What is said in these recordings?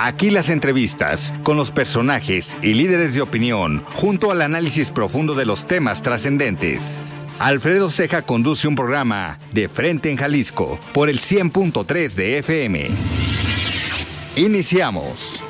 Aquí las entrevistas con los personajes y líderes de opinión, junto al análisis profundo de los temas trascendentes. Alfredo Ceja conduce un programa de Frente en Jalisco por el 100.3 de FM. Iniciamos.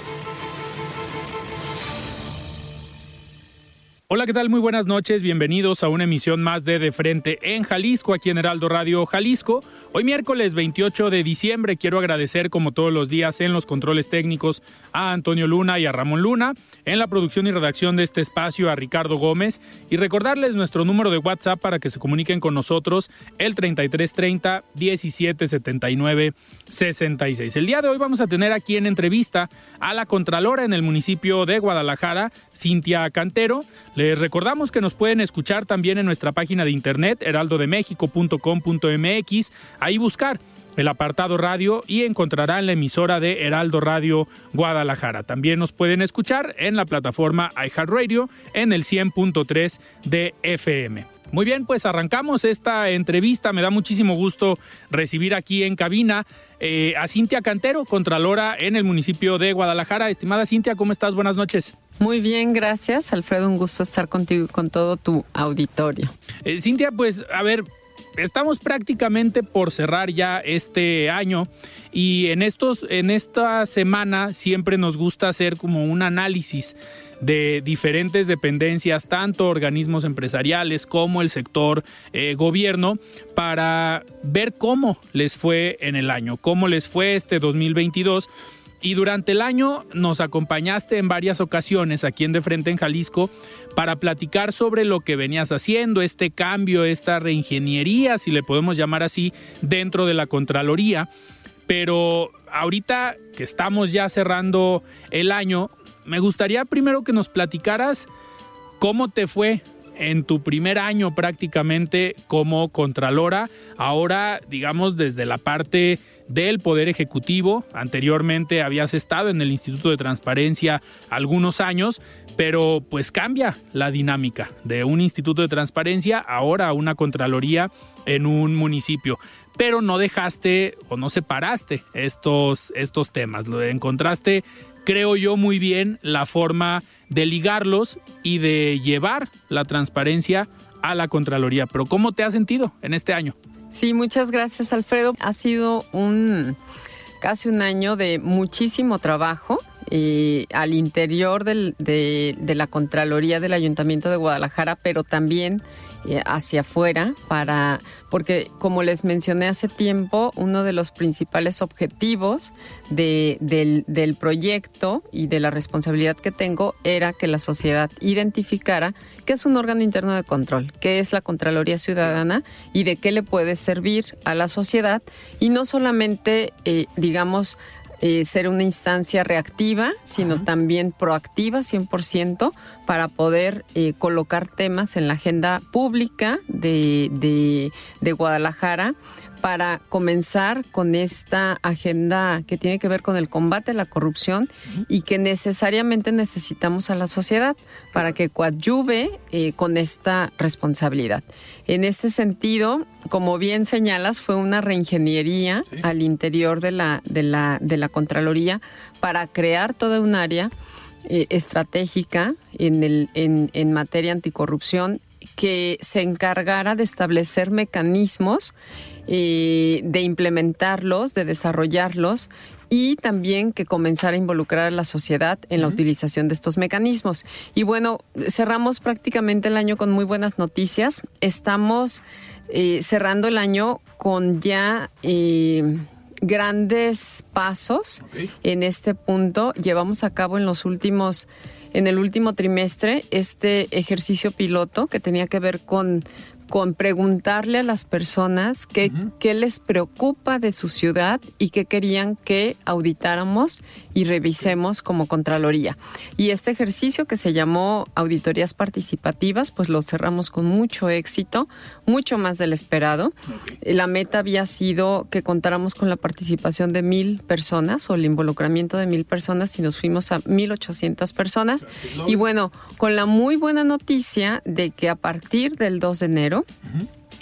Hola, ¿qué tal? Muy buenas noches. Bienvenidos a una emisión más de De Frente en Jalisco, aquí en Heraldo Radio Jalisco. Hoy miércoles 28 de diciembre quiero agradecer como todos los días en los controles técnicos a Antonio Luna y a Ramón Luna, en la producción y redacción de este espacio a Ricardo Gómez y recordarles nuestro número de WhatsApp para que se comuniquen con nosotros el 3330 1779 66. El día de hoy vamos a tener aquí en entrevista a la Contralora en el municipio de Guadalajara, Cintia Cantero. Les recordamos que nos pueden escuchar también en nuestra página de internet heraldodemexico.com.mx ahí buscar el apartado radio y encontrarán la emisora de Heraldo Radio Guadalajara. También nos pueden escuchar en la plataforma iHeartRadio en el 100.3 de FM. Muy bien, pues arrancamos esta entrevista. Me da muchísimo gusto recibir aquí en cabina eh, a Cintia Cantero, Contralora en el municipio de Guadalajara. Estimada Cintia, ¿cómo estás? Buenas noches. Muy bien, gracias. Alfredo, un gusto estar contigo y con todo tu auditorio. Eh, Cintia, pues a ver, estamos prácticamente por cerrar ya este año y en estos en esta semana siempre nos gusta hacer como un análisis de diferentes dependencias, tanto organismos empresariales como el sector eh, gobierno, para ver cómo les fue en el año, cómo les fue este 2022 y durante el año nos acompañaste en varias ocasiones aquí en De Frente en Jalisco para platicar sobre lo que venías haciendo, este cambio, esta reingeniería, si le podemos llamar así, dentro de la Contraloría. Pero ahorita que estamos ya cerrando el año, me gustaría primero que nos platicaras cómo te fue en tu primer año prácticamente como Contralora, ahora digamos desde la parte del Poder Ejecutivo. Anteriormente habías estado en el Instituto de Transparencia algunos años, pero pues cambia la dinámica de un Instituto de Transparencia ahora a una Contraloría en un municipio. Pero no dejaste o no separaste estos, estos temas. Lo encontraste, creo yo, muy bien la forma de ligarlos y de llevar la transparencia a la Contraloría. Pero ¿cómo te has sentido en este año? Sí, muchas gracias Alfredo. Ha sido un casi un año de muchísimo trabajo. Eh, al interior del, de, de la Contraloría del Ayuntamiento de Guadalajara, pero también hacia afuera para porque como les mencioné hace tiempo uno de los principales objetivos de, del, del, proyecto y de la responsabilidad que tengo era que la sociedad identificara qué es un órgano interno de control, qué es la Contraloría Ciudadana y de qué le puede servir a la sociedad. Y no solamente eh, digamos eh, ser una instancia reactiva, sino también proactiva 100% para poder eh, colocar temas en la agenda pública de, de, de Guadalajara para comenzar con esta agenda que tiene que ver con el combate a la corrupción y que necesariamente necesitamos a la sociedad para que coadyuve eh, con esta responsabilidad. En este sentido, como bien señalas, fue una reingeniería sí. al interior de la, de, la, de la Contraloría para crear toda un área eh, estratégica en, el, en, en materia anticorrupción que se encargara de establecer mecanismos eh, de implementarlos, de desarrollarlos y también que comenzara a involucrar a la sociedad en la uh -huh. utilización de estos mecanismos. Y bueno, cerramos prácticamente el año con muy buenas noticias. Estamos eh, cerrando el año con ya... Eh, grandes pasos en este punto. Llevamos a cabo en los últimos, en el último trimestre, este ejercicio piloto que tenía que ver con con preguntarle a las personas qué, qué, les preocupa de su ciudad y qué querían que auditáramos y revisemos como Contraloría. Y este ejercicio que se llamó Auditorías Participativas, pues lo cerramos con mucho éxito, mucho más del esperado. La meta había sido que contáramos con la participación de mil personas o el involucramiento de mil personas y nos fuimos a mil ochocientas personas. Y bueno, con la muy buena noticia de que a partir del 2 de enero,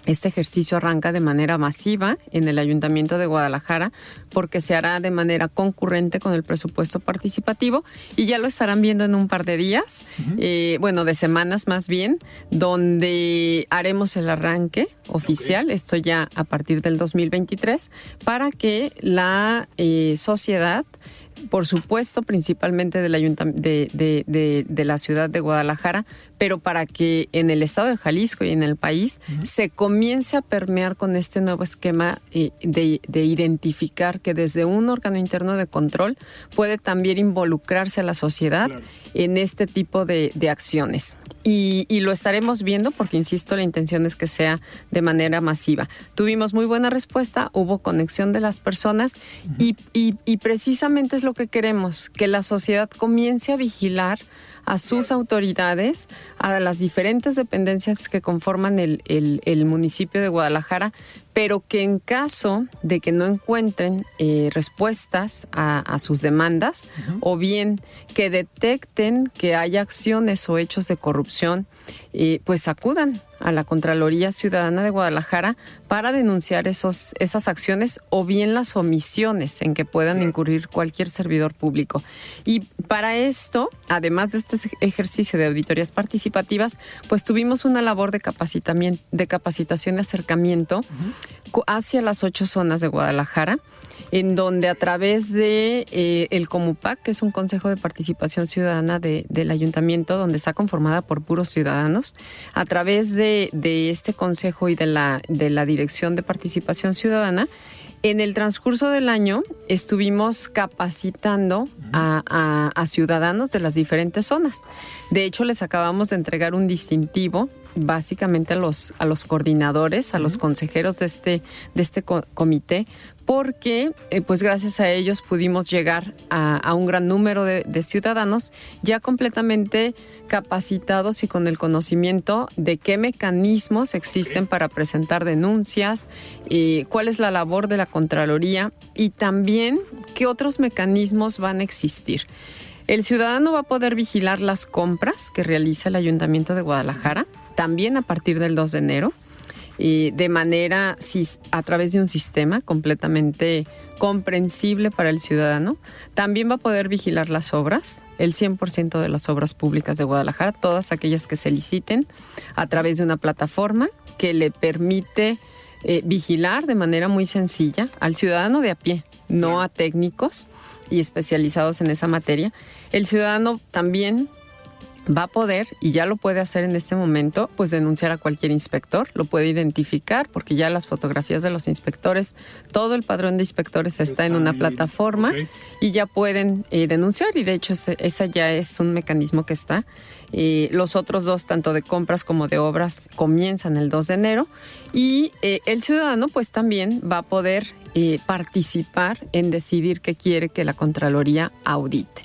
este ejercicio arranca de manera masiva en el Ayuntamiento de Guadalajara porque se hará de manera concurrente con el presupuesto participativo y ya lo estarán viendo en un par de días, eh, bueno, de semanas más bien, donde haremos el arranque oficial, esto ya a partir del 2023, para que la eh, sociedad por supuesto, principalmente del de, de, de, la ciudad de Guadalajara, pero para que en el estado de Jalisco y en el país se comience a permear con este nuevo esquema eh, de, identificar que desde un órgano interno de control puede también involucrarse a la sociedad en este tipo de, acciones. Y, lo estaremos viendo porque, insisto, la intención es que sea de manera masiva. Tuvimos muy buena respuesta, hubo conexión de las personas y, y precisamente es lo que queremos, que la sociedad comience a vigilar a sus autoridades, a las diferentes dependencias que conforman el, el, municipio de Guadalajara, pero que en caso de que no encuentren eh, respuestas a, sus demandas o bien que detecten que hay acciones o hechos de corrupción, eh, pues acudan a la Contraloría Ciudadana de Guadalajara para denunciar esos, esas acciones o bien las omisiones en que puedan incurrir cualquier servidor público. Y para esto, además de este ejercicio de auditorías participativas, pues tuvimos una labor de, capacitamiento, de capacitación y acercamiento hacia las ocho zonas de Guadalajara en donde a través de eh, el Comupac, que es un consejo de participación ciudadana del ayuntamiento, donde está conformada por puros ciudadanos, a través de, este consejo y de la, de la dirección de participación ciudadana, en el transcurso del año estuvimos capacitando a, a, ciudadanos de las diferentes zonas. De hecho, les acabamos de entregar un distintivo básicamente a los, a los coordinadores, a los consejeros de este, de este comité, porque eh, pues gracias a ellos pudimos llegar a, un gran número de, ciudadanos ya completamente capacitados y con el conocimiento de qué mecanismos existen para presentar denuncias, y cuál es la labor de la Contraloría y también qué otros mecanismos van a existir. El ciudadano va a poder vigilar las compras que realiza el Ayuntamiento de Guadalajara también a partir del 2 de enero, y de manera a través de un sistema completamente comprensible para el ciudadano. También va a poder vigilar las obras, el 100% de las obras públicas de Guadalajara, todas aquellas que se liciten, a través de una plataforma que le permite eh, vigilar de manera muy sencilla al ciudadano de a pie, no a técnicos y especializados en esa materia. El ciudadano también va a poder, y ya lo puede hacer en este momento, pues denunciar a cualquier inspector, lo puede identificar, porque ya las fotografías de los inspectores, todo el padrón de inspectores está, en una plataforma y ya pueden eh, denunciar, y de hecho ese, ya es un mecanismo que está. Eh, los otros dos, tanto de compras como de obras, comienzan el 2 de enero y eh, el ciudadano pues también va a poder participar en decidir qué quiere que la Contraloría audite.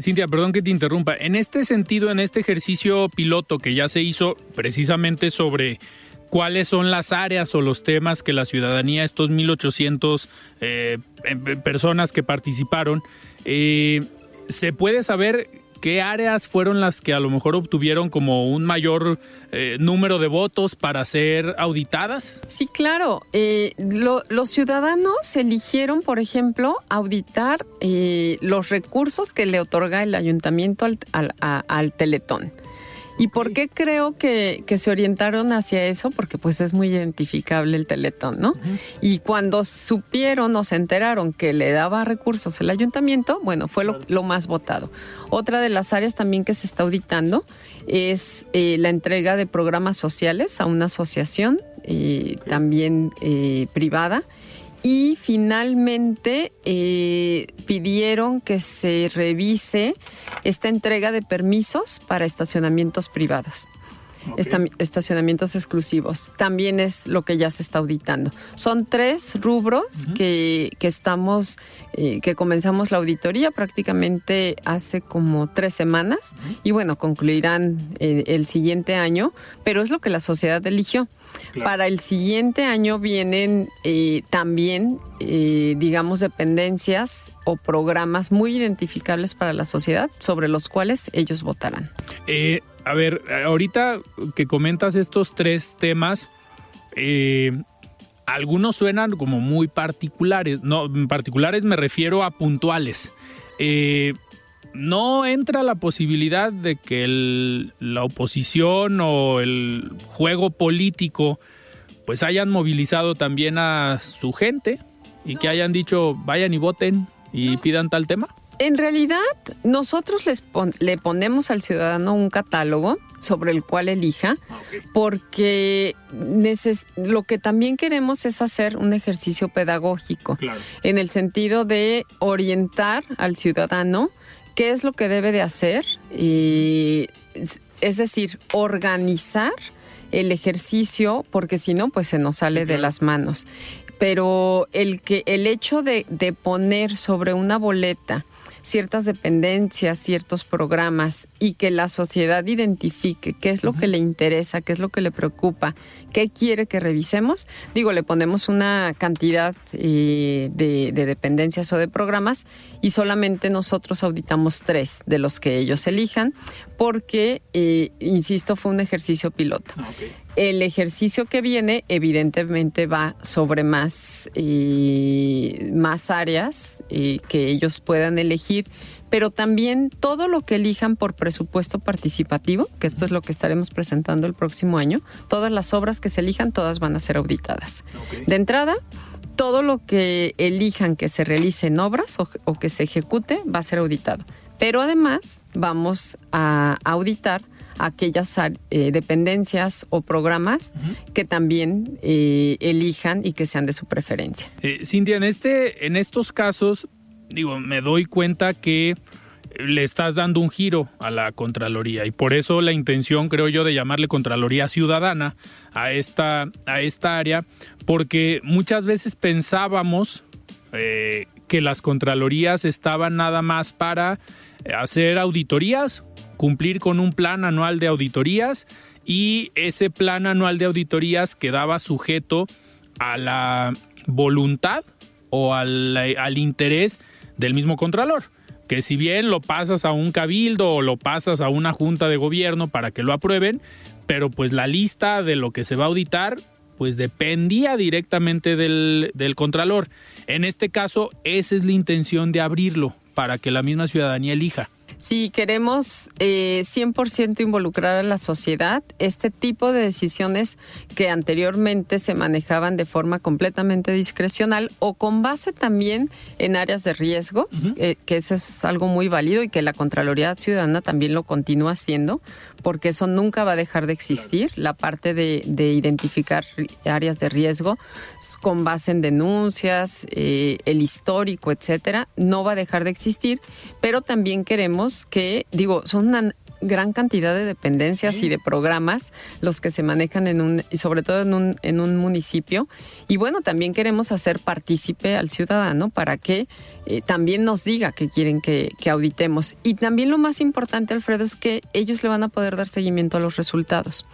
Cintia, perdón que te interrumpa. En este sentido, en este ejercicio piloto que ya se hizo precisamente sobre cuáles son las áreas o los temas que la ciudadanía, estos 1.800 eh, em, personas que participaron, eh, se puede saber ¿Qué áreas fueron las que a lo mejor obtuvieron como un mayor eh, número de votos para ser auditadas? Sí, claro. Eh, los ciudadanos eligieron, por ejemplo, auditar eh, los recursos que le otorga el ayuntamiento al Teletón. ¿Y por qué creo que, se orientaron hacia eso? Porque pues es muy identificable el Teletón, ¿no? Y cuando supieron o se enteraron que le daba recursos el ayuntamiento, bueno, fue lo, más votado. Otra de las áreas también que se está auditando es eh, la entrega de programas sociales a una asociación eh, también eh, privada y finalmente eh, pidieron que se revise esta entrega de permisos para estacionamientos privados. Esta- estacionamientos exclusivos. También es lo que ya se está auditando. Son tres rubros que, que estamos, eh, que comenzamos la auditoría prácticamente hace como tres semanas y bueno, concluirán eh, el siguiente año, pero es lo que la sociedad eligió. Para el siguiente año vienen eh, también, digamos, dependencias o programas muy identificables para la sociedad sobre los cuales ellos votarán. A ver, ahorita que comentas estos tres temas, eh, algunos suenan como muy particulares. No, en particulares me refiero a puntuales. Eh, no entra la posibilidad de que el- la oposición o el juego político pues hayan movilizado también a su gente y que hayan dicho vayan y voten y pidan tal tema. En realidad, nosotros les pon- le ponemos al ciudadano un catálogo sobre el cual elija, porque neces- lo que también queremos es hacer un ejercicio pedagógico, Claro. en el sentido de orientar al ciudadano qué es lo que debe de hacer, y, es- decir, organizar el ejercicio, porque si no, pues se nos sale de las manos. Pero el que el hecho de, de poner sobre una boleta ciertas dependencias, ciertos programas y que la sociedad identifique qué es lo que le interesa, qué es lo que le preocupa, qué quiere que revisemos. Digo, le ponemos una cantidad eh, de, de dependencias o de programas y solamente nosotros auditamos tres de los que ellos elijan porque, eh, insisto, fue un ejercicio piloto. El ejercicio que viene evidentemente va sobre más, eh, más áreas eh, que ellos puedan elegir, pero también todo lo que elijan por presupuesto participativo, que esto es lo que estaremos presentando el próximo año, todas las obras que se elijan, todas van a ser auditadas. De entrada, todo lo que elijan que se realice en obras o, o que se ejecute va a ser auditado. Pero además vamos a auditar aquellas eh, dependencias o programas que también eh, elijan y que sean de su preferencia. Eh, Cintia, en, este, en estos casos, digo, me doy cuenta que le estás dando un giro a la Contraloría y por eso la intención, creo yo, de llamarle Contraloría Ciudadana a esta, a esta área, porque muchas veces pensábamos eh, que las Contralorías estaban nada más para hacer auditorías, cumplir con un plan anual de auditorías y ese plan anual de auditorías quedaba sujeto a la voluntad o al, al interés del mismo Contralor. Que si bien lo pasas a un cabildo o lo pasas a una junta de gobierno para que lo aprueben, pero pues la lista de lo que se va a auditar pues dependía directamente del, del Contralor. En este caso, esa es la intención de abrirlo para que la misma ciudadanía elija. Si queremos eh, 100% involucrar a la sociedad, este tipo de decisiones que anteriormente se manejaban de forma completamente discrecional o con base también en áreas de riesgos, eh, que eso es algo muy válido y que la Contraloría Ciudadana también lo continúa haciendo, porque eso nunca va a dejar de existir, la parte de, de identificar áreas de riesgo con base en denuncias, eh, el histórico, etcétera, no va a dejar de existir, pero también queremos que, digo, son una gran cantidad de dependencias y de programas los que se manejan en un y sobre todo en un en un municipio. Y bueno también queremos hacer partícipe al ciudadano para que eh, también nos diga que quieren que, que auditemos. Y también lo más importante Alfredo es que ellos le van a poder dar seguimiento a los resultados.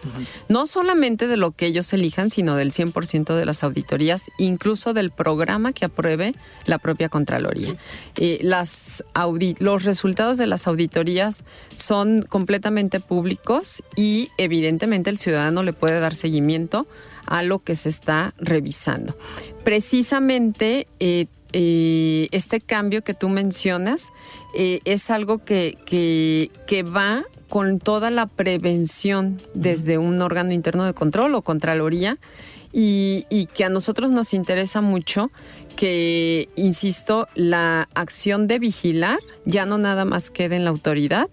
No solamente de lo que ellos elijan sino del 100% de las auditorías incluso del programa que apruebe la propia contraloría. Eh, las audi- los resultados de las auditorías son completamente públicos y evidentemente el ciudadano le puede dar seguimiento a lo que se está revisando. Precisamente eh, eh, este cambio que tú mencionas eh, es algo que, que, que va con toda la prevención desde un órgano interno de control o Contraloría. Y, y que a nosotros nos interesa mucho que, insisto, la acción de vigilar ya no nada más quede en la autoridad,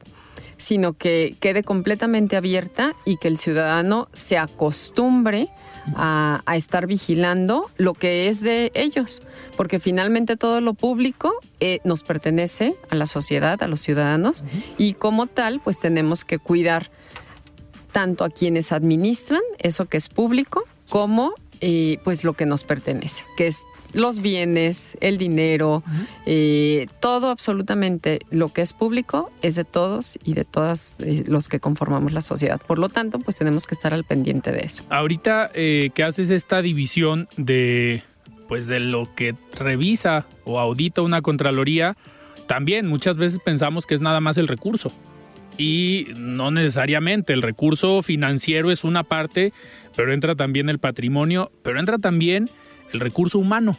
sino que quede completamente abierta y que el ciudadano se acostumbre a, a estar vigilando lo que es de ellos, porque finalmente todo lo público eh, nos pertenece a la sociedad, a los ciudadanos, y como tal, pues tenemos que cuidar tanto a quienes administran eso que es público, como eh, pues lo que nos pertenece, que es los bienes, el dinero, eh, todo absolutamente lo que es público es de todos y de todas eh, los que conformamos la sociedad. Por lo tanto, pues tenemos que estar al pendiente de eso. Ahorita eh, que haces esta división de pues de lo que revisa o audita una contraloría, también muchas veces pensamos que es nada más el recurso. Y no necesariamente, el recurso financiero es una parte, pero entra también el patrimonio, pero entra también el recurso humano.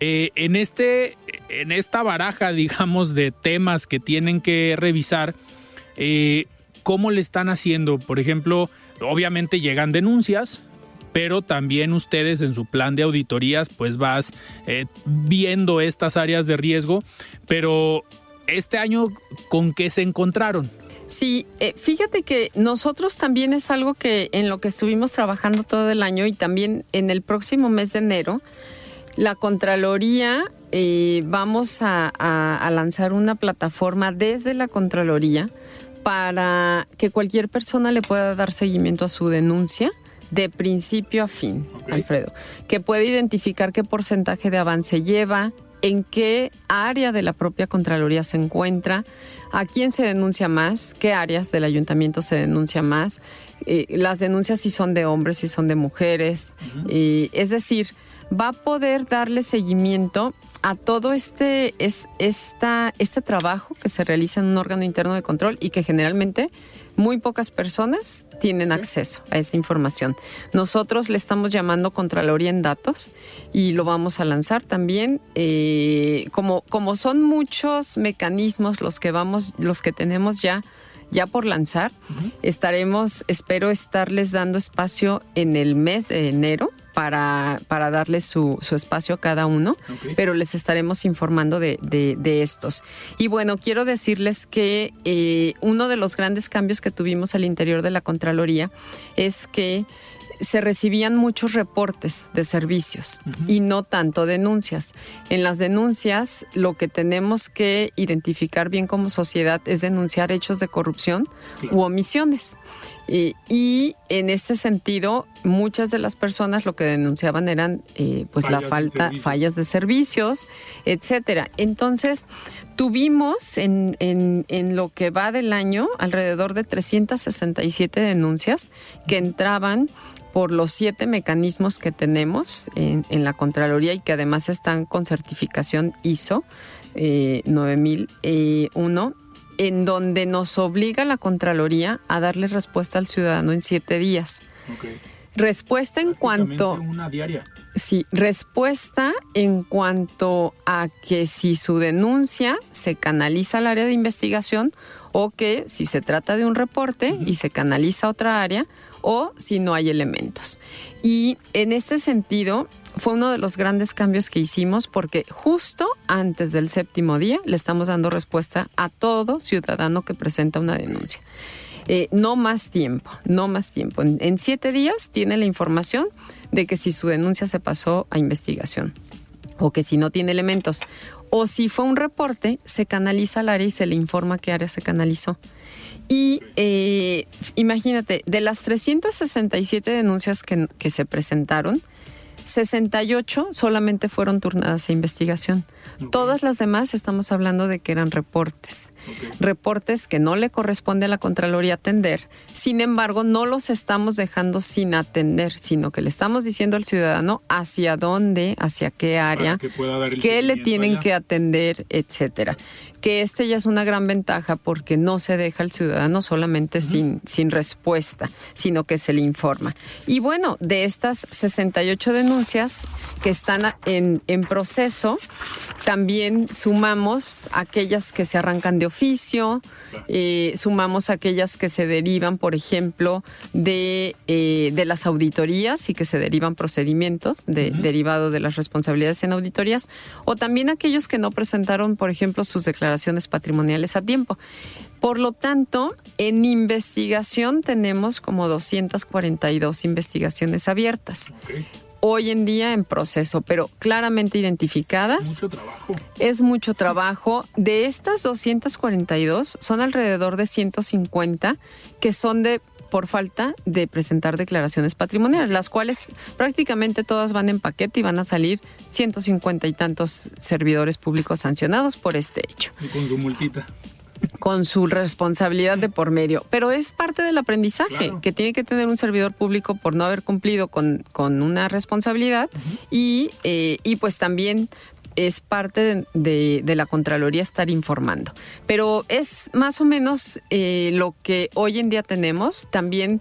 Eh, en, este, en esta baraja, digamos, de temas que tienen que revisar, eh, ¿cómo le están haciendo? Por ejemplo, obviamente llegan denuncias, pero también ustedes en su plan de auditorías, pues vas eh, viendo estas áreas de riesgo, pero este año, ¿con qué se encontraron? Sí, eh, fíjate que nosotros también es algo que en lo que estuvimos trabajando todo el año y también en el próximo mes de enero, la Contraloría eh, vamos a, a- a lanzar una plataforma desde la Contraloría para que cualquier persona le pueda dar seguimiento a su denuncia de principio a fin, Alfredo, que puede identificar qué porcentaje de avance lleva, en qué área de la propia Contraloría se encuentra, a quién se denuncia más, qué áreas del ayuntamiento se denuncia más, eh, las denuncias si son de hombres, si son de mujeres, eh, es decir, va a poder darle seguimiento a todo este, es, esta, este trabajo que se realiza en un órgano interno de control y que generalmente muy pocas personas tienen acceso a esa información. Nosotros le estamos llamando Contraloría en Datos y lo vamos a lanzar también. eh, como, como son muchos mecanismos los que vamos, los que tenemos ya ya por lanzar. Estaremos, espero estarles dando espacio en el mes de enero para, para darles su, su espacio a cada uno, pero les estaremos informando de, de- de estos. Y bueno, quiero decirles que eh, uno de los grandes cambios que tuvimos al interior de la Contraloría es que se recibían muchos reportes de servicios y no tanto denuncias. En las denuncias lo que tenemos que identificar bien como sociedad es denunciar hechos de corrupción u omisiones. Eh, y en este sentido, muchas de las personas lo que denunciaban eran eh, pues la Fallas de falta, servicios. fallas de servicios, etcétera. Entonces, tuvimos en, en- en lo que va del año alrededor de 367 denuncias que entraban por los siete mecanismos que tenemos en, en la Contraloría y que además están con certificación ISO eh, 9001, en donde nos obliga la Contraloría a darle respuesta al ciudadano en siete días. Respuesta en cuanto... Una diaria. Sí, respuesta en cuanto a que si su denuncia se canaliza al área de investigación o que si se trata de un reporte y se canaliza a otra área o si no hay elementos. Y en este sentido fue uno de los grandes cambios que hicimos porque justo antes del séptimo día le estamos dando respuesta a todo ciudadano que presenta una denuncia. Eh, no más tiempo, no más tiempo. En, en siete días tiene la información de que si su denuncia se pasó a investigación o que si no tiene elementos o si fue un reporte, se canaliza al área y se le informa qué área se canalizó. Y eh, imagínate, de las 367 denuncias que, que se presentaron, 68 solamente fueron turnadas a investigación. Todas las demás estamos hablando de que eran reportes. Reportes que no le corresponde a la Contraloría atender. Sin embargo, no los estamos dejando sin atender, sino que le estamos diciendo al ciudadano hacia dónde, hacia qué área, qué le tienen allá. que atender, etcétera. Que este ya es una gran ventaja porque no se deja al ciudadano solamente sin, sin respuesta, sino que se le informa. Y bueno, de estas 68 denuncias que están en, en proceso, también sumamos aquellas que se arrancan de oficio, eh, sumamos aquellas que se derivan, por ejemplo, de, eh, de las auditorías y que se derivan procedimientos de, derivado de las responsabilidades en auditorías, o también aquellos que no presentaron, por ejemplo, sus declaraciones patrimoniales a tiempo. Por lo tanto, en investigación tenemos como 242 investigaciones abiertas. Hoy en día en proceso, pero claramente identificadas. Mucho trabajo. Es mucho trabajo. De estas 242, son alrededor de 150 que son de por falta de presentar declaraciones patrimoniales, las cuales prácticamente todas van en paquete y van a salir 150 y tantos servidores públicos sancionados por este hecho. Y con su multita. Con su responsabilidad de por medio. Pero es parte del aprendizaje Claro. que tiene que tener un servidor público por no haber cumplido con, con una responsabilidad y, eh, y pues también es parte de, de- la Contraloría estar informando. Pero es más o menos eh, lo que hoy en día tenemos. También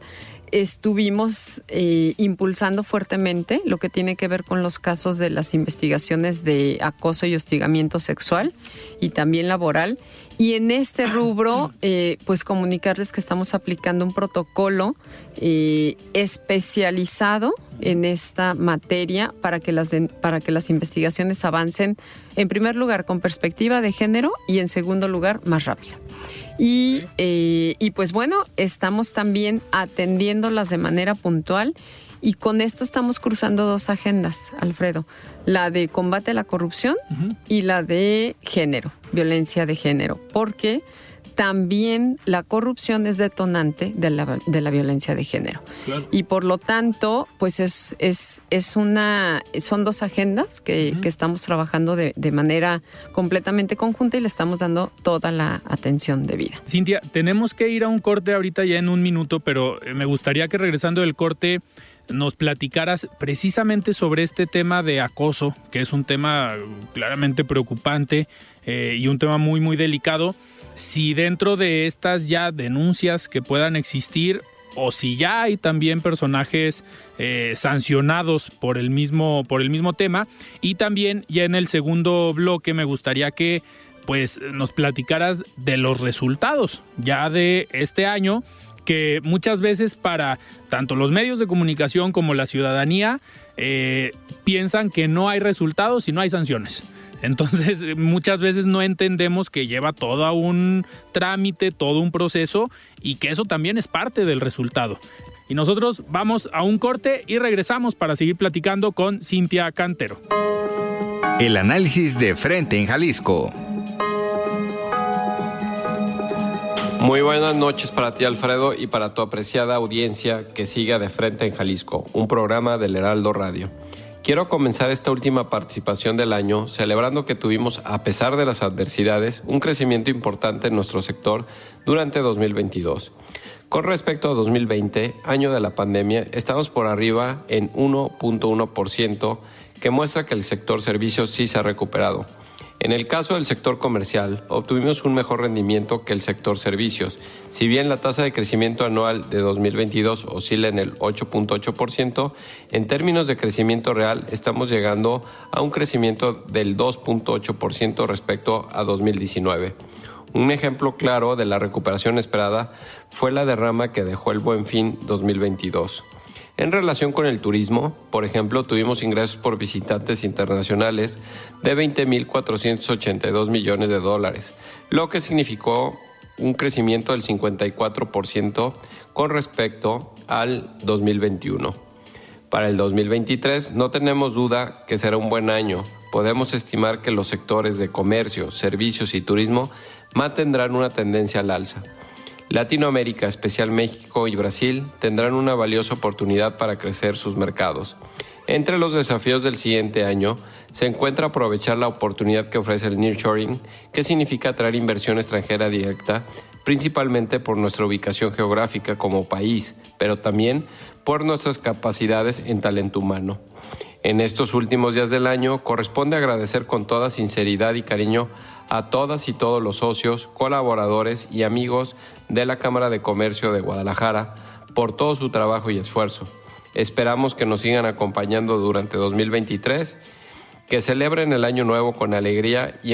estuvimos eh, impulsando fuertemente lo que tiene que ver con los casos de las investigaciones de acoso y hostigamiento sexual y también laboral. Y en este rubro, eh, pues comunicarles que estamos aplicando un protocolo eh, especializado en esta materia para que, las de- para que las investigaciones avancen, en primer lugar, con perspectiva de género y en segundo lugar, más rápido. Y, eh, y pues bueno, estamos también atendiéndolas de manera puntual y con esto estamos cruzando dos agendas, Alfredo, la de combate a la corrupción y la de género, violencia de género, porque también la corrupción es detonante de la, de la violencia de género. Claro. Y por lo tanto, pues es, es, es una, son dos agendas que, que estamos trabajando de, de manera completamente conjunta y le estamos dando toda la atención debida. Cintia, tenemos que ir a un corte ahorita ya en un minuto, pero eh, me gustaría que regresando del corte nos platicaras precisamente sobre este tema de acoso, que es un tema claramente preocupante eh, y un tema muy, muy delicado. Si dentro de estas ya denuncias que puedan existir o si ya hay también personajes eh, sancionados por el mismo por el mismo tema y también ya en el segundo bloque me gustaría que pues nos platicaras de los resultados ya de este año que muchas veces para tanto los medios de comunicación como la ciudadanía eh, piensan que no hay resultados y no hay sanciones. Entonces, muchas veces no entendemos que lleva todo un trámite, todo un proceso y que eso también es parte del resultado. Y nosotros vamos a un corte y regresamos para seguir platicando con Cintia Cantero. El análisis de frente en Jalisco. Muy buenas noches para ti, Alfredo, y para tu apreciada audiencia que siga de frente en Jalisco, un programa del Heraldo Radio. Quiero comenzar esta última participación del año celebrando que tuvimos, a pesar de las adversidades, un crecimiento importante en nuestro sector durante 2022. Con respecto a 2020, año de la pandemia, estamos por arriba en 1.1%, que muestra que el sector servicios sí se ha recuperado. En el caso del sector comercial, obtuvimos un mejor rendimiento que el sector servicios. Si bien la tasa de crecimiento anual de 2022 oscila en el 8.8%, en términos de crecimiento real estamos llegando a un crecimiento del 2.8% respecto a 2019. Un ejemplo claro de la recuperación esperada fue la derrama que dejó el Buen Fin 2022. En relación con el turismo, por ejemplo, tuvimos ingresos por visitantes internacionales de 20.482 millones de dólares, lo que significó un crecimiento del 54% con respecto al 2021. Para el 2023 no tenemos duda que será un buen año. Podemos estimar que los sectores de comercio, servicios y turismo mantendrán una tendencia al alza. Latinoamérica, especial México y Brasil, tendrán una valiosa oportunidad para crecer sus mercados. Entre los desafíos del siguiente año se encuentra aprovechar la oportunidad que ofrece el nearshoring, que significa atraer inversión extranjera directa, principalmente por nuestra ubicación geográfica como país, pero también por nuestras capacidades en talento humano. En estos últimos días del año corresponde agradecer con toda sinceridad y cariño a todas y todos los socios, colaboradores y amigos de la Cámara de Comercio de Guadalajara por todo su trabajo y esfuerzo. Esperamos que nos sigan acompañando durante 2023, que celebren el año nuevo con alegría y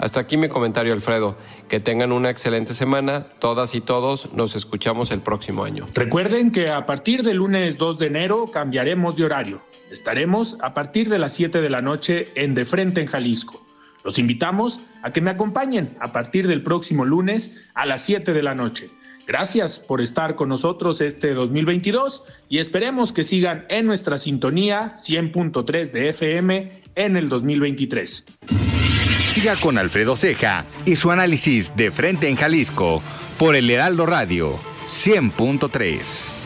Hasta aquí mi comentario, Alfredo. Que tengan una excelente semana. Todas y todos nos escuchamos el próximo año. Recuerden que a partir del lunes 2 de enero cambiaremos de horario. Estaremos a partir de las 7 de la noche en De Frente en Jalisco. Los invitamos a que me acompañen a partir del próximo lunes a las 7 de la noche. Gracias por estar con nosotros este 2022 y esperemos que sigan en nuestra sintonía 100.3 de FM en el 2023. Siga con Alfredo Ceja y su análisis de frente en Jalisco por el Heraldo Radio 100.3.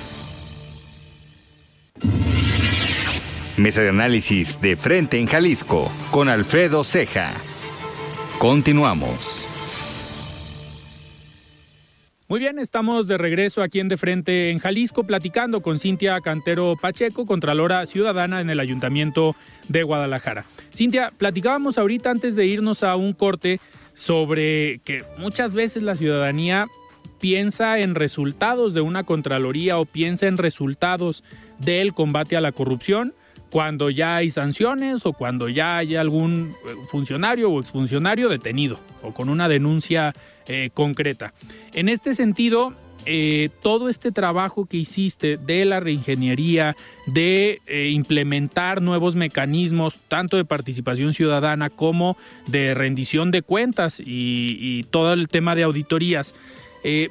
Mesa de análisis de frente en Jalisco con Alfredo Ceja. Continuamos. Muy bien, estamos de regreso aquí en De Frente en Jalisco, platicando con Cintia Cantero Pacheco, Contralora Ciudadana en el Ayuntamiento de Guadalajara. Cintia, platicábamos ahorita antes de irnos a un corte sobre que muchas veces la ciudadanía piensa en resultados de una Contraloría o piensa en resultados del combate a la corrupción cuando ya hay sanciones o cuando ya hay algún funcionario o exfuncionario detenido o con una denuncia eh, concreta. En este sentido, eh, todo este trabajo que hiciste de la reingeniería, de eh, implementar nuevos mecanismos, tanto de participación ciudadana como de rendición de cuentas y todo el tema de auditorías,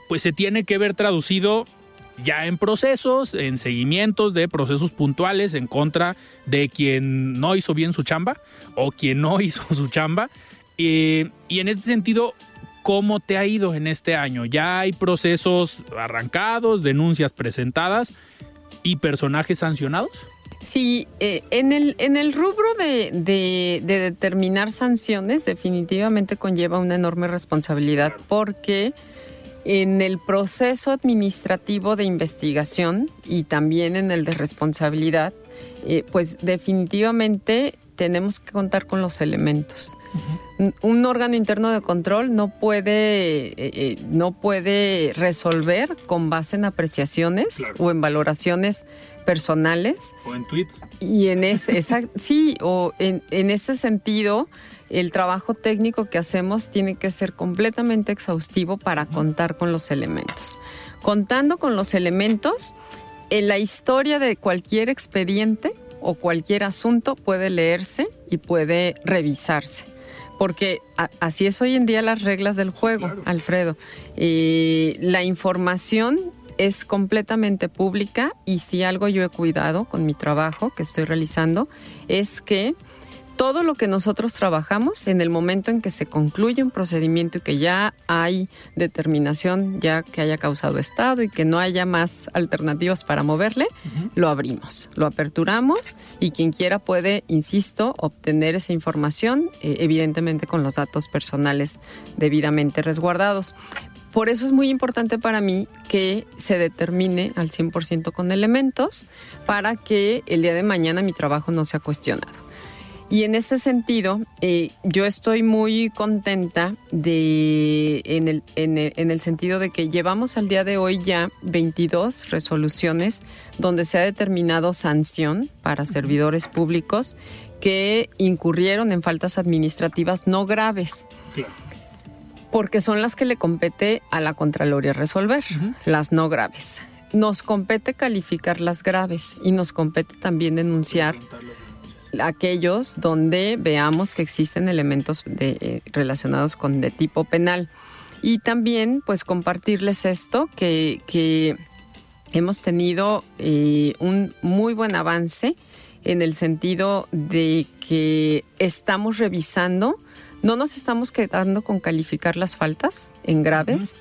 pues se tiene que ver traducido ya en procesos, en seguimientos de procesos puntuales en contra de quien no hizo bien su chamba o quien no hizo su chamba. y en este sentido, ¿cómo te ha ido en este año? ¿Ya hay procesos arrancados, denuncias presentadas y personajes sancionados? Sí, eh, en, el, en el rubro de, de, determinar sanciones definitivamente conlleva una enorme responsabilidad porque en el proceso administrativo de investigación y también en el de responsabilidad, eh, pues definitivamente tenemos que contar con los elementos. Un órgano interno de control no puede, eh, eh, no puede resolver con base en apreciaciones o en valoraciones personales. O en tweets. Y en ese, sí, o en, en ese sentido, el trabajo técnico que hacemos tiene que ser completamente exhaustivo para contar con los elementos. Contando con los elementos, en la historia de cualquier expediente o cualquier asunto puede leerse y puede revisarse. Porque así es hoy en día las reglas del juego, Alfredo. la información es completamente pública y si algo yo he cuidado con mi trabajo que estoy realizando es que todo lo que nosotros trabajamos en el momento en que se concluye un procedimiento y que ya hay determinación, ya que haya causado estado y que no haya más alternativas para moverle, lo abrimos, lo aperturamos y quien quiera puede, insisto, obtener esa información, eh, evidentemente con los datos personales debidamente resguardados. Por eso es muy importante para mí que se determine al 100% con elementos para que el día de mañana mi trabajo no sea cuestionado. Y en este sentido, eh, yo estoy muy contenta de, en el, en, el, sentido de que llevamos al día de hoy ya 22 resoluciones donde se ha determinado sanción para servidores públicos que incurrieron en faltas administrativas no graves. Porque son las que le compete a la Contraloría resolver, las no graves. Nos compete calificar las graves y nos compete también denunciar aquellos donde veamos que existen elementos eh, relacionados con de tipo penal. Y también, pues, compartirles esto, que, hemos tenido eh, un muy buen avance en el sentido de que estamos revisando, no nos estamos quedando con calificar las faltas en graves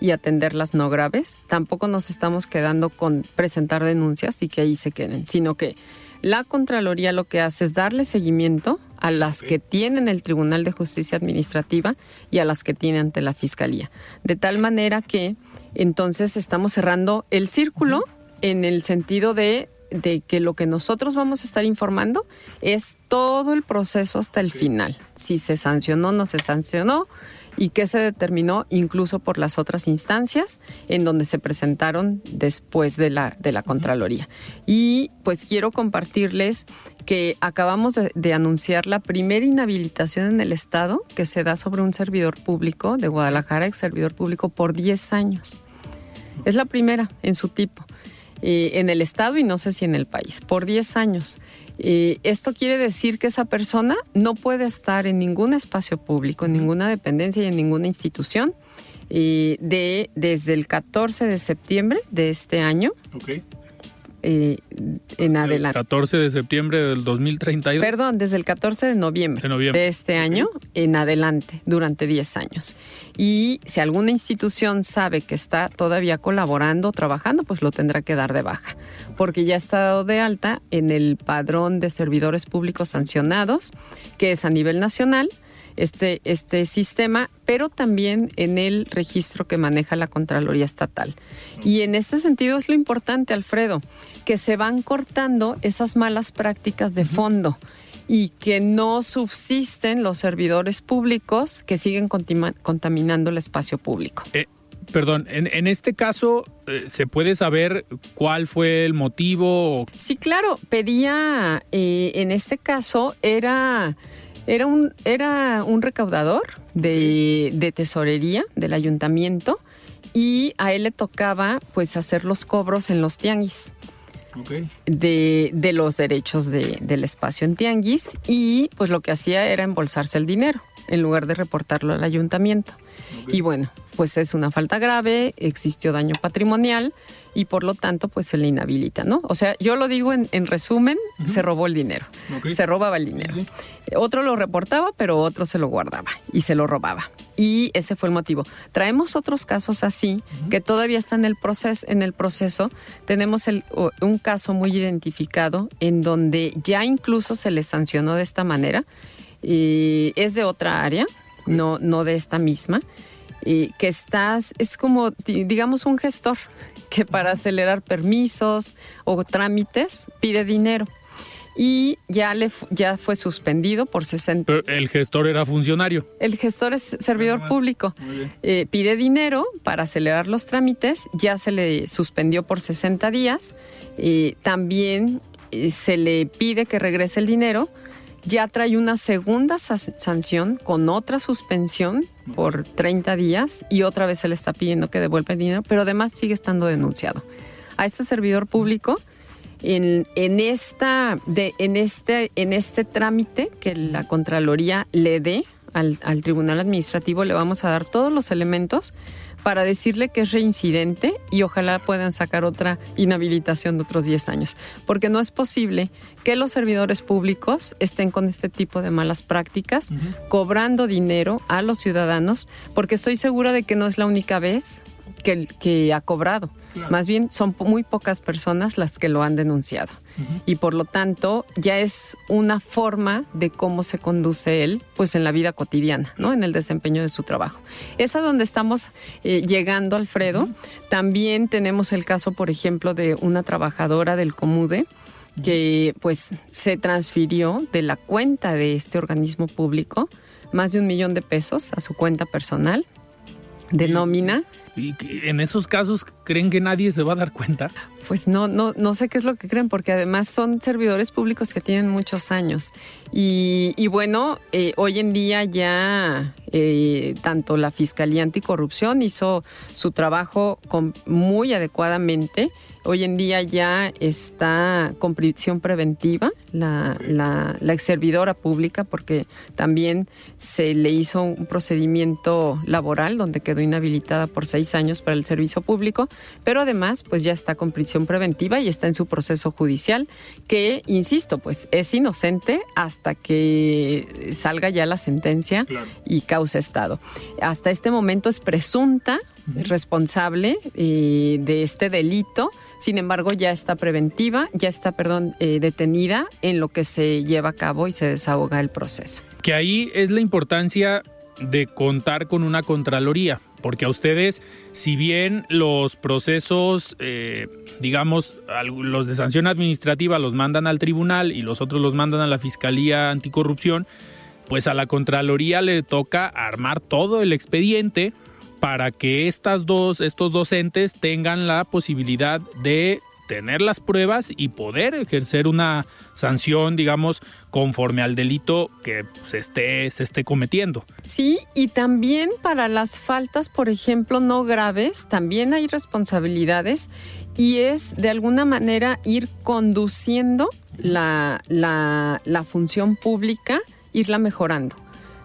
y atender las no graves, tampoco nos estamos quedando con presentar denuncias y que ahí se queden, sino que la Contraloría lo que hace es darle seguimiento a las que tienen el Tribunal de Justicia Administrativa y a las que tiene ante la Fiscalía. De tal manera que entonces estamos cerrando el círculo en el sentido de, de, que lo que nosotros vamos a estar informando es todo el proceso hasta el final. Si se sancionó, no se sancionó, y que se determinó incluso por las otras instancias en donde se presentaron después de la, de la Contraloría. Y pues quiero compartirles que acabamos de, de, anunciar la primera inhabilitación en el Estado que se da sobre un servidor público de Guadalajara, ex servidor público, por 10 años. Es la primera en su tipo. Eh, en el Estado y no sé si en el país, por 10 años. Eh, esto quiere decir que esa persona no puede estar en ningún espacio público, en ninguna dependencia y en ninguna institución eh, de, desde el 14 de septiembre de este año. Okay. Eh, en adelante. El 14 de septiembre del 2032. Perdón, desde el 14 de noviembre de, noviembre. de este año en adelante, durante 10 años. Y si alguna institución sabe que está todavía colaborando, trabajando, pues lo tendrá que dar de baja, porque ya está dado de alta en el padrón de servidores públicos sancionados, que es a nivel nacional, este, este sistema, pero también en el registro que maneja la Contraloría Estatal. Y en este sentido es lo importante, Alfredo, que se van cortando esas malas prácticas de fondo y que no subsisten los servidores públicos que siguen contaminando el espacio público. Eh, perdón, en, en, este caso, eh, ¿se puede saber cuál fue el motivo? Sí, claro, pedía, eh, en este caso, era... Era un, era un recaudador de, de, tesorería del ayuntamiento y a él le tocaba pues hacer los cobros en los tianguis. Okay. De, de, los derechos de, del espacio en tianguis y pues lo que hacía era embolsarse el dinero en lugar de reportarlo al ayuntamiento. Okay. Y bueno, pues es una falta grave, existió daño patrimonial y por lo tanto pues se le inhabilita, ¿no? O sea, yo lo digo en, en resumen, uh -huh. se robó el dinero, okay. se robaba el dinero. Sí. Otro lo reportaba, pero otro se lo guardaba y se lo robaba. Y ese fue el motivo. Traemos otros casos así uh -huh. que todavía están en el proceso. En el proceso tenemos el, un caso muy identificado en donde ya incluso se le sancionó de esta manera. Y es de otra área, no, no de esta misma. Y que estás, es como, digamos, un gestor que para acelerar permisos o trámites pide dinero y ya le ya fue suspendido por 60. Pero el gestor era funcionario. El gestor es servidor ah, público. Eh, pide dinero para acelerar los trámites, ya se le suspendió por 60 días. Eh, también eh, se le pide que regrese el dinero. Ya trae una segunda sanción con otra suspensión por 30 días y otra vez se le está pidiendo que devuelva el dinero, pero además sigue estando denunciado. A este servidor público en, en, esta, de, en, este, en este trámite que la Contraloría le dé al, al, Tribunal Administrativo, le vamos a dar todos los elementos para decirle que es reincidente y ojalá puedan sacar otra inhabilitación de otros 10 años. Porque no es posible que los servidores públicos estén con este tipo de malas prácticas, uh -huh. cobrando dinero a los ciudadanos, porque estoy segura de que no es la única vez que, que ha cobrado. Claro. Más bien son muy pocas personas las que lo han denunciado. Uh -huh. Y por lo tanto ya es una forma de cómo se conduce él pues en la vida cotidiana, ¿no? En el desempeño de su trabajo. Es a donde estamos eh, llegando, Alfredo. Uh -huh. También tenemos el caso, por ejemplo, de una trabajadora del Comude que pues se transfirió de la cuenta de este organismo público más de un millón de pesos a su cuenta personal de nómina. ¿Y en esos casos creen que nadie se va a dar cuenta? Pues no, no, no sé qué es lo que creen, porque además son servidores públicos que tienen muchos años. Y, bueno, eh, hoy en día ya eh, tanto la Fiscalía Anticorrupción hizo su trabajo muy adecuadamente Hoy en día ya está con prisión preventiva la, la, la ex servidora pública porque también se le hizo un procedimiento laboral donde quedó inhabilitada por seis años para el servicio público, pero además pues ya está con prisión preventiva y está en su proceso judicial que, insisto, pues es inocente hasta que salga ya la sentencia y causa estado. Hasta este momento es presunta responsable eh, de este delito. Sin embargo, ya está preventiva, ya está, perdón, eh, detenida en lo que se lleva a cabo y se desahoga el proceso. Que ahí es la importancia de contar con una Contraloría, porque a ustedes, si bien los procesos, eh, digamos, los de sanción administrativa los mandan al tribunal y los otros los mandan a la Fiscalía Anticorrupción, pues a la Contraloría le toca armar todo el expediente para que estas dos, estos docentes tengan la posibilidad de tener las pruebas y poder ejercer una sanción, digamos, conforme al delito que se esté, se esté cometiendo. Sí, y también para las faltas, por ejemplo, no graves, también hay responsabilidades y es de alguna manera ir conduciendo la, la, función pública, irla mejorando.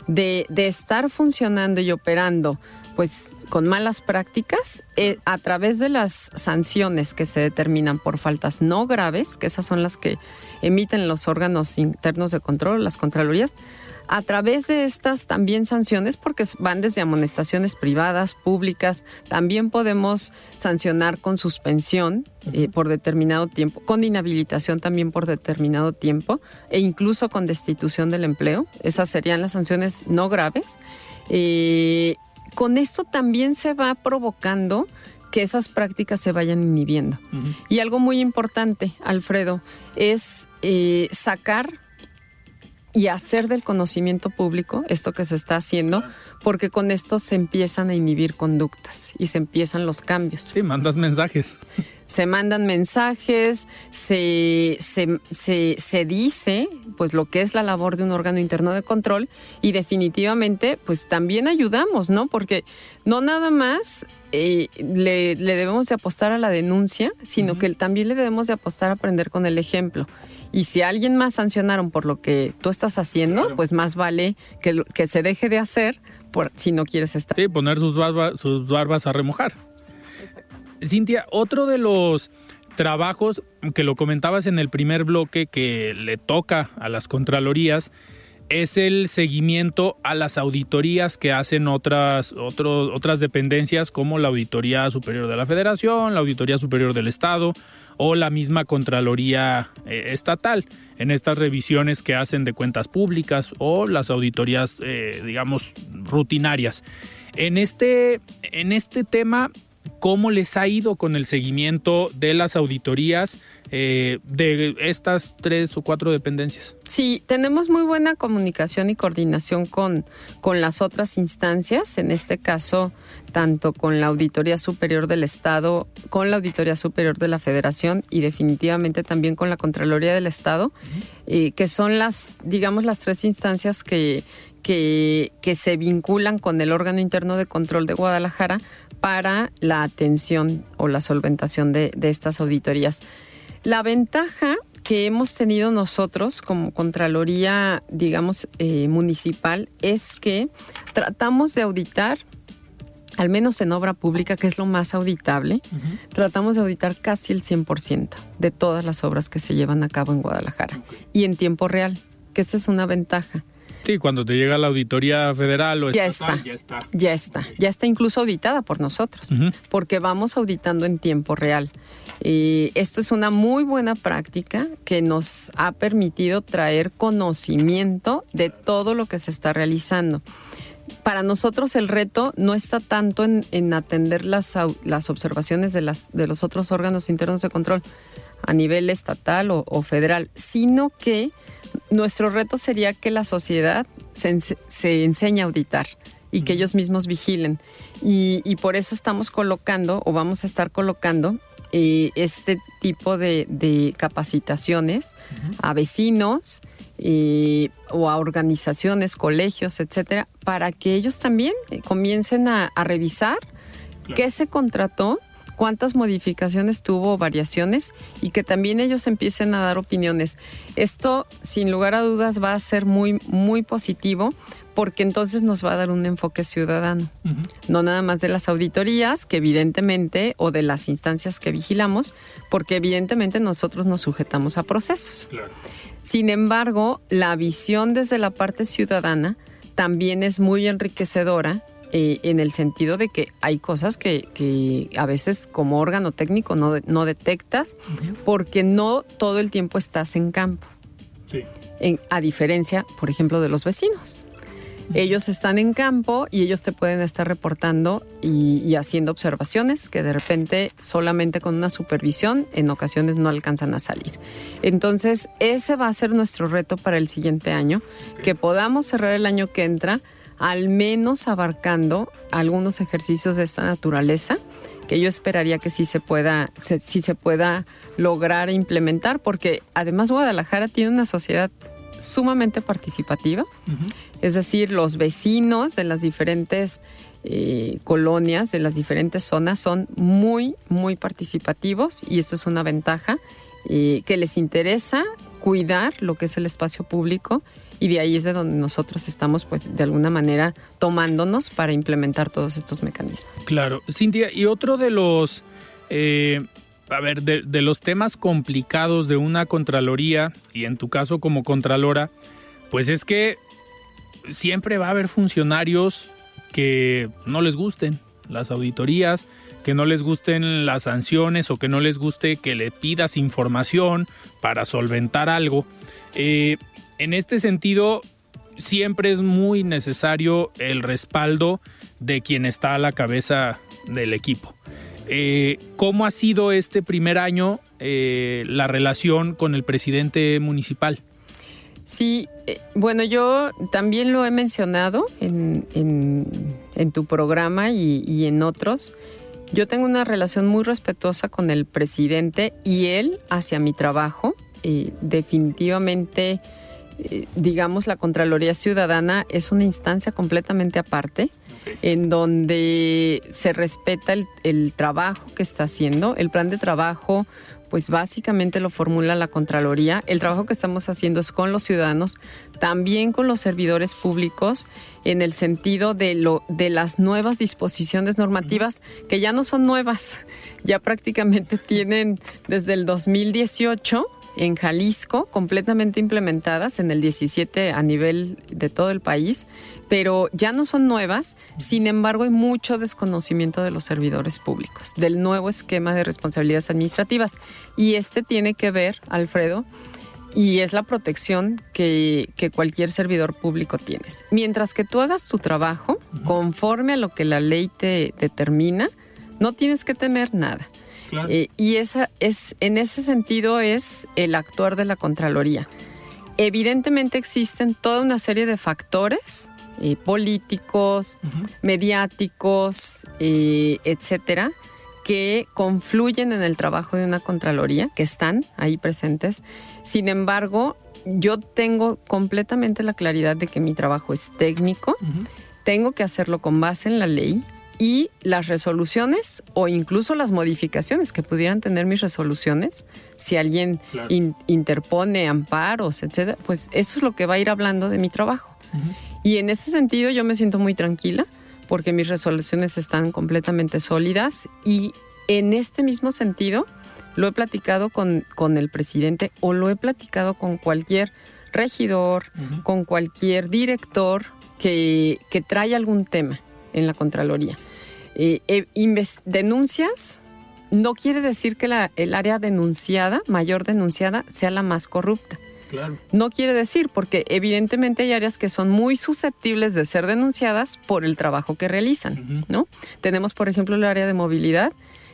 De, de estar funcionando y operando pues con malas prácticas eh, a través de las sanciones que se determinan por faltas no graves, que esas son las que emiten los órganos internos de control, las contralorías, a través de estas también sanciones, porque van desde amonestaciones privadas, públicas, también podemos sancionar con suspensión eh, por determinado tiempo, con inhabilitación también por determinado tiempo e incluso con destitución del empleo. Esas serían las sanciones no graves. Eh, con esto también se va provocando que esas prácticas se vayan inhibiendo. Y algo muy importante, Alfredo, es eh, sacar y hacer del conocimiento público esto que se está haciendo, porque con esto se empiezan a inhibir conductas y se empiezan los cambios. Sí, mandas mensajes. Se mandan mensajes, se, se, se, se, dice pues lo que es la labor de un órgano interno de control y definitivamente pues también ayudamos, ¿no? Porque no nada más eh, le, le, debemos de apostar a la denuncia, sino que también le debemos de apostar a aprender con el ejemplo. Y si a alguien más sancionaron por lo que tú estás haciendo, pues más vale que, que se deje de hacer por, si no quieres estar. Sí, poner sus, barbas, sus barbas a remojar. Cintia, otro de los trabajos que lo comentabas en el primer bloque que le toca a las Contralorías es el seguimiento a las auditorías que hacen otras, otras dependencias como la Auditoría Superior de la Federación, la Auditoría Superior del Estado o la misma Contraloría eh, Estatal en estas revisiones que hacen de cuentas públicas o las auditorías, eh, digamos, rutinarias. En este, en este tema, cómo les ha ido con el seguimiento de las auditorías eh, de estas tres o cuatro dependencias. Sí, tenemos muy buena comunicación y coordinación con, con las otras instancias, en este caso tanto con la Auditoría Superior del Estado, con la Auditoría Superior de la Federación y definitivamente también con la Contraloría del Estado, eh, que son las, digamos, las tres instancias que, que, que se vinculan con el órgano interno de control de Guadalajara para la atención o la solventación de, de estas auditorías. La ventaja que hemos tenido nosotros como Contraloría, digamos, eh, municipal, es que tratamos de auditar, al menos en obra pública, que es lo más auditable, uh -huh. tratamos de auditar casi el 100% de todas las obras que se llevan a cabo en Guadalajara okay. y en tiempo real, que esta es una ventaja. Sí, cuando te llega la auditoría federal o ya estatal, está, ya está. Ya está. Ya está incluso auditada por nosotros, uh -huh. porque vamos auditando en tiempo real. Y esto es una muy buena práctica que nos ha permitido traer conocimiento de todo lo que se está realizando. Para nosotros el reto no está tanto en, en atender las, las observaciones de, las, de los otros órganos internos de control a nivel estatal o, o federal, sino que nuestro reto sería que la sociedad se, se enseñe a auditar y que ellos mismos vigilen. Y, y, por eso estamos colocando o vamos a estar colocando eh, este tipo de, de capacitaciones uh -huh. a vecinos eh, o a organizaciones, colegios, etcétera, para que ellos también comiencen a, a revisar claro. qué se contrató, cuántas modificaciones tuvo o variaciones y que también ellos empiecen a dar opiniones. Esto, sin lugar a dudas, va a ser muy, muy positivo porque entonces nos va a dar un enfoque ciudadano, no nada más de las auditorías, que evidentemente, o de las instancias que vigilamos, porque evidentemente nosotros nos sujetamos a procesos. Sin embargo, la visión desde la parte ciudadana también es muy enriquecedora eh, en el sentido de que hay cosas que, a veces como órgano técnico no, no detectas porque no todo el tiempo estás en campo. a diferencia, por ejemplo, de los vecinos. Ellos están en campo y ellos te pueden estar reportando y, haciendo observaciones que de repente solamente con una supervisión en ocasiones no alcanzan a salir. Entonces, ese va a ser nuestro reto para el siguiente año, que podamos cerrar el año que entra al menos abarcando algunos ejercicios de esta naturaleza que yo esperaría que sí se pueda, sí se pueda lograr implementar, porque además Guadalajara tiene una sociedad sumamente participativa, es decir, los vecinos de las diferentes eh, colonias, de las diferentes zonas, son muy, muy participativos y esto es una ventaja eh, que les interesa cuidar lo que es el espacio público y de ahí es de donde nosotros estamos, pues, de alguna manera tomándonos para implementar todos estos mecanismos. Claro, Cintia, y otro de los eh, a ver, de, los temas complicados de una Contraloría, y en tu caso como Contralora, pues es que siempre va a haber funcionarios que no les gusten las auditorías, que no les gusten las sanciones o que no les guste que le pidas información para solventar algo. Eh, en este sentido, siempre es muy necesario el respaldo de quien está a la cabeza del equipo. Eh, ¿Cómo ha sido este primer año eh, la relación con el presidente municipal? Sí, eh, bueno, yo también lo he mencionado en, tu programa y, en otros. Yo tengo una relación muy respetuosa con el presidente y él hacia mi trabajo. definitivamente, digamos, la Contraloría Ciudadana es una instancia completamente aparte en donde se respeta el, trabajo que está haciendo. El plan de trabajo, pues básicamente lo formula la Contraloría. El trabajo que estamos haciendo es con los ciudadanos, también con los servidores públicos, en el sentido de, lo, de las nuevas disposiciones normativas, que ya no son nuevas, ya prácticamente tienen desde el 2018 en Jalisco, completamente implementadas en el 17 a nivel de todo el país, pero ya no son nuevas, sin embargo hay mucho desconocimiento de los servidores públicos, del nuevo esquema de responsabilidades administrativas. Y este tiene que ver, Alfredo, y es la protección que, cualquier servidor público tienes. Mientras que tú hagas tu trabajo conforme a lo que la ley te determina, no tienes que temer nada. Eh, y esa es, en ese sentido es el actuar de la Contraloría. Evidentemente existen toda una serie de factores eh, políticos, mediáticos, eh, etcétera, que confluyen en el trabajo de una Contraloría, que están ahí presentes. Sin embargo, yo tengo completamente la claridad de que mi trabajo es técnico, tengo que hacerlo con base en la ley, y las resoluciones o incluso las modificaciones que pudieran tener mis resoluciones, si alguien interpone amparos, etcétera, pues eso es lo que va a ir hablando de mi trabajo. Y en ese sentido yo me siento muy tranquila porque mis resoluciones están completamente sólidas y en este mismo sentido lo he platicado con, con el presidente o lo he platicado con cualquier regidor, con cualquier director que, que trae algún tema en la Contraloría. Eh, eh, denuncias no quiere decir que la, el área denunciada, mayor denunciada, sea la más corrupta. Claro. No quiere decir, porque evidentemente hay áreas que son muy susceptibles de ser denunciadas por el trabajo que realizan, ¿no? Tenemos, por ejemplo, el área de movilidad,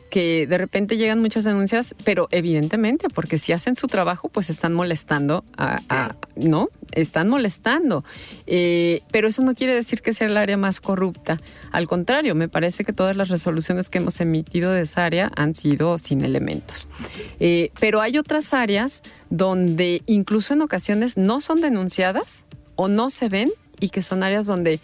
que de repente llegan muchas denuncias, pero evidentemente, porque si hacen su trabajo, pues están molestando a, ¿no? Están molestando. Eh, pero eso no quiere decir que sea el área más corrupta. Al contrario, me parece que todas las resoluciones que hemos emitido de esa área han sido sin elementos. Eh, pero hay otras áreas donde incluso en ocasiones no son denunciadas o no se ven y que son áreas donde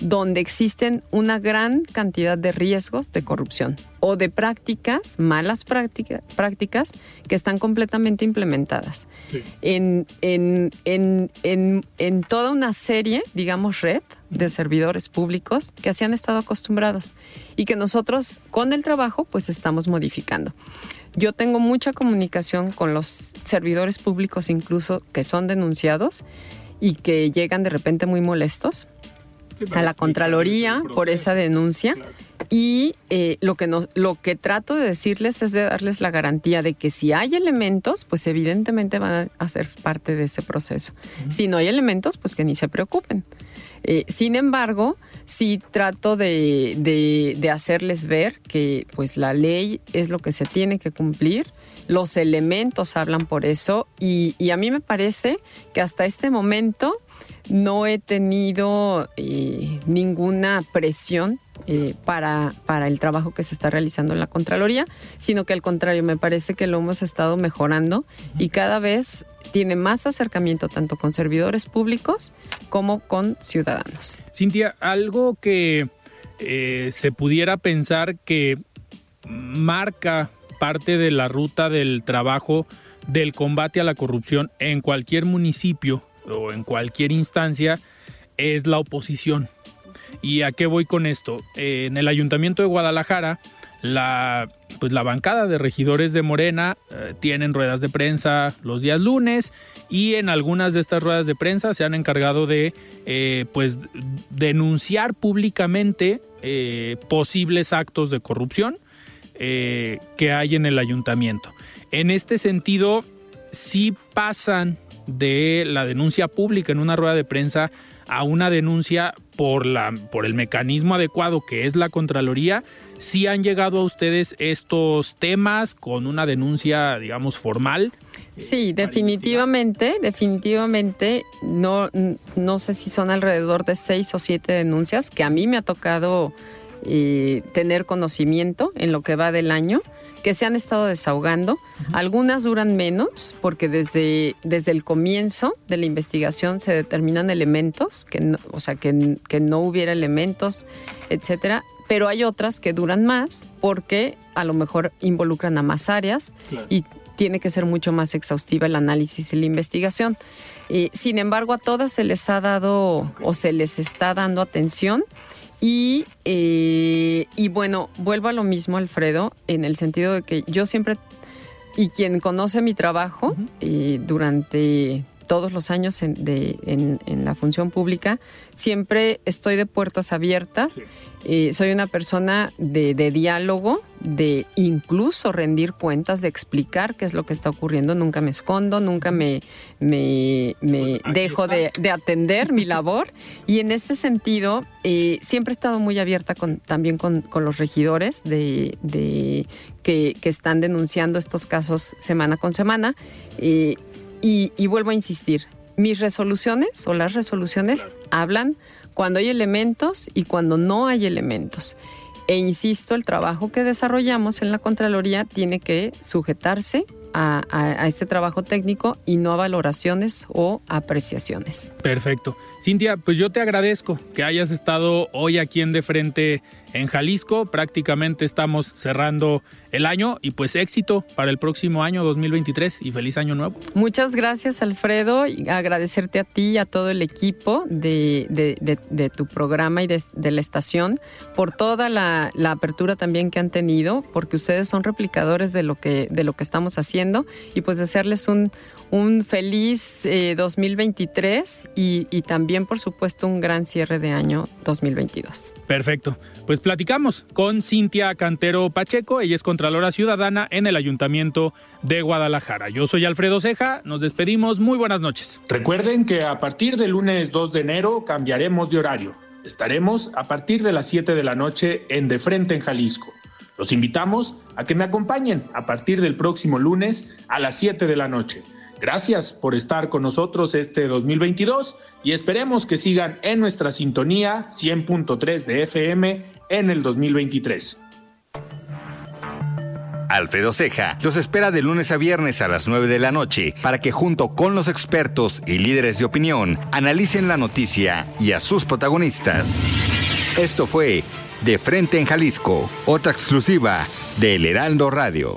donde existen una gran cantidad de riesgos de corrupción o de prácticas, malas prácticas, que están completamente implementadas en, en, en, en, toda una serie, digamos, red de servidores públicos que así han estado acostumbrados y que nosotros con el trabajo pues estamos modificando. Yo tengo mucha comunicación con los servidores públicos incluso que son denunciados y que llegan de repente muy molestos a la Contraloría por esa denuncia. Y eh, lo, que no, lo que trato de decirles es de darles la garantía de que si hay elementos, pues evidentemente van a ser parte de ese proceso. Si no hay elementos, pues que ni se preocupen. Eh, sin embargo, sí trato de, de, hacerles ver que pues la ley es lo que se tiene que cumplir, los elementos hablan por eso y, y a mí me parece que hasta este momento no he tenido eh, ninguna presión eh, para, para el trabajo que se está realizando en la Contraloría, sino que al contrario, me parece que lo hemos estado mejorando y cada vez tiene más acercamiento tanto con servidores públicos como con ciudadanos. Cintia, algo que eh, se pudiera pensar que marca parte de la ruta del trabajo del combate a la corrupción en cualquier municipio o en cualquier instancia es la oposición. ¿Y a qué voy con esto? en el Ayuntamiento de Guadalajara, la, pues la bancada de regidores de Morena eh, tienen ruedas de prensa los días lunes y en algunas de estas ruedas de prensa se han encargado de eh, pues denunciar públicamente eh, posibles actos de corrupción que hay en el ayuntamiento. En este sentido, sí pasan de la denuncia pública en una rueda de prensa a una denuncia por, la, por el mecanismo adecuado que es la Contraloría, si han llegado a ustedes estos temas con una denuncia, digamos, formal. Sí, definitivamente, definitivamente, no, no sé si son alrededor de seis o siete denuncias que a mí me ha tocado eh, tener conocimiento en lo que va del año que se han estado desahogando. Algunas duran menos porque desde, desde el comienzo de la investigación se determinan elementos, que o sea, que, que no hubiera elementos, etcétera. Pero hay otras que duran más porque a lo mejor involucran a más áreas y tiene que ser mucho más exhaustiva el análisis y la investigación. sin embargo, a todas se les ha dado o se les está dando atención y, eh, y bueno, vuelvo a lo mismo, Alfredo, en el sentido de que yo siempre, y quien conoce mi trabajo eh, durante todos los años en, de, en, la función pública, siempre estoy de puertas abiertas. Eh, soy una persona de, diálogo, de incluso rendir cuentas, de explicar qué es lo que está ocurriendo. Nunca me escondo, nunca me, me, me pues dejo de, atender mi labor. Y en este sentido, eh, siempre he estado muy abierta con, también con, con los regidores de, de que, que, están denunciando estos casos semana con semana. Eh, y, vuelvo a insistir, mis resoluciones o las resoluciones hablan cuando hay elementos y cuando no hay elementos. E insisto, el trabajo que desarrollamos en la Contraloría tiene que sujetarse a, este trabajo técnico y no a valoraciones o apreciaciones. Perfecto. Cintia, pues yo te agradezco que hayas estado hoy aquí en De Frente en Jalisco. Prácticamente estamos cerrando el año y pues éxito para el próximo año 2023 y feliz año nuevo. Muchas gracias Alfredo y agradecerte a ti y a todo el equipo de, tu programa y de, la estación por toda la, apertura también que han tenido, porque ustedes son replicadores de lo que, de lo que estamos haciendo y pues desearles un, un feliz 2023 eh, y, y, también, por supuesto, un gran cierre de año 2022. Perfecto. Pues platicamos con Cintia Cantero Pacheco. Ella es Contralora Ciudadana en el Ayuntamiento de Guadalajara. Yo soy Alfredo Ceja. Nos despedimos. Muy buenas noches. Recuerden que a partir del lunes 2 de enero cambiaremos de horario. Estaremos a partir de las 7 de la noche en De Frente en Jalisco. Los invitamos a que me acompañen a partir del próximo lunes a las 7 de la noche. Gracias por estar con nosotros este 2022 y esperemos que sigan en nuestra sintonía 100.3 de FM en el 2023. Alfredo Ceja los espera de lunes a viernes a las 9 de la noche para que junto con los expertos y líderes de opinión analicen la noticia y a sus protagonistas. Esto fue De Frente en Jalisco, otra exclusiva de El Heraldo Radio.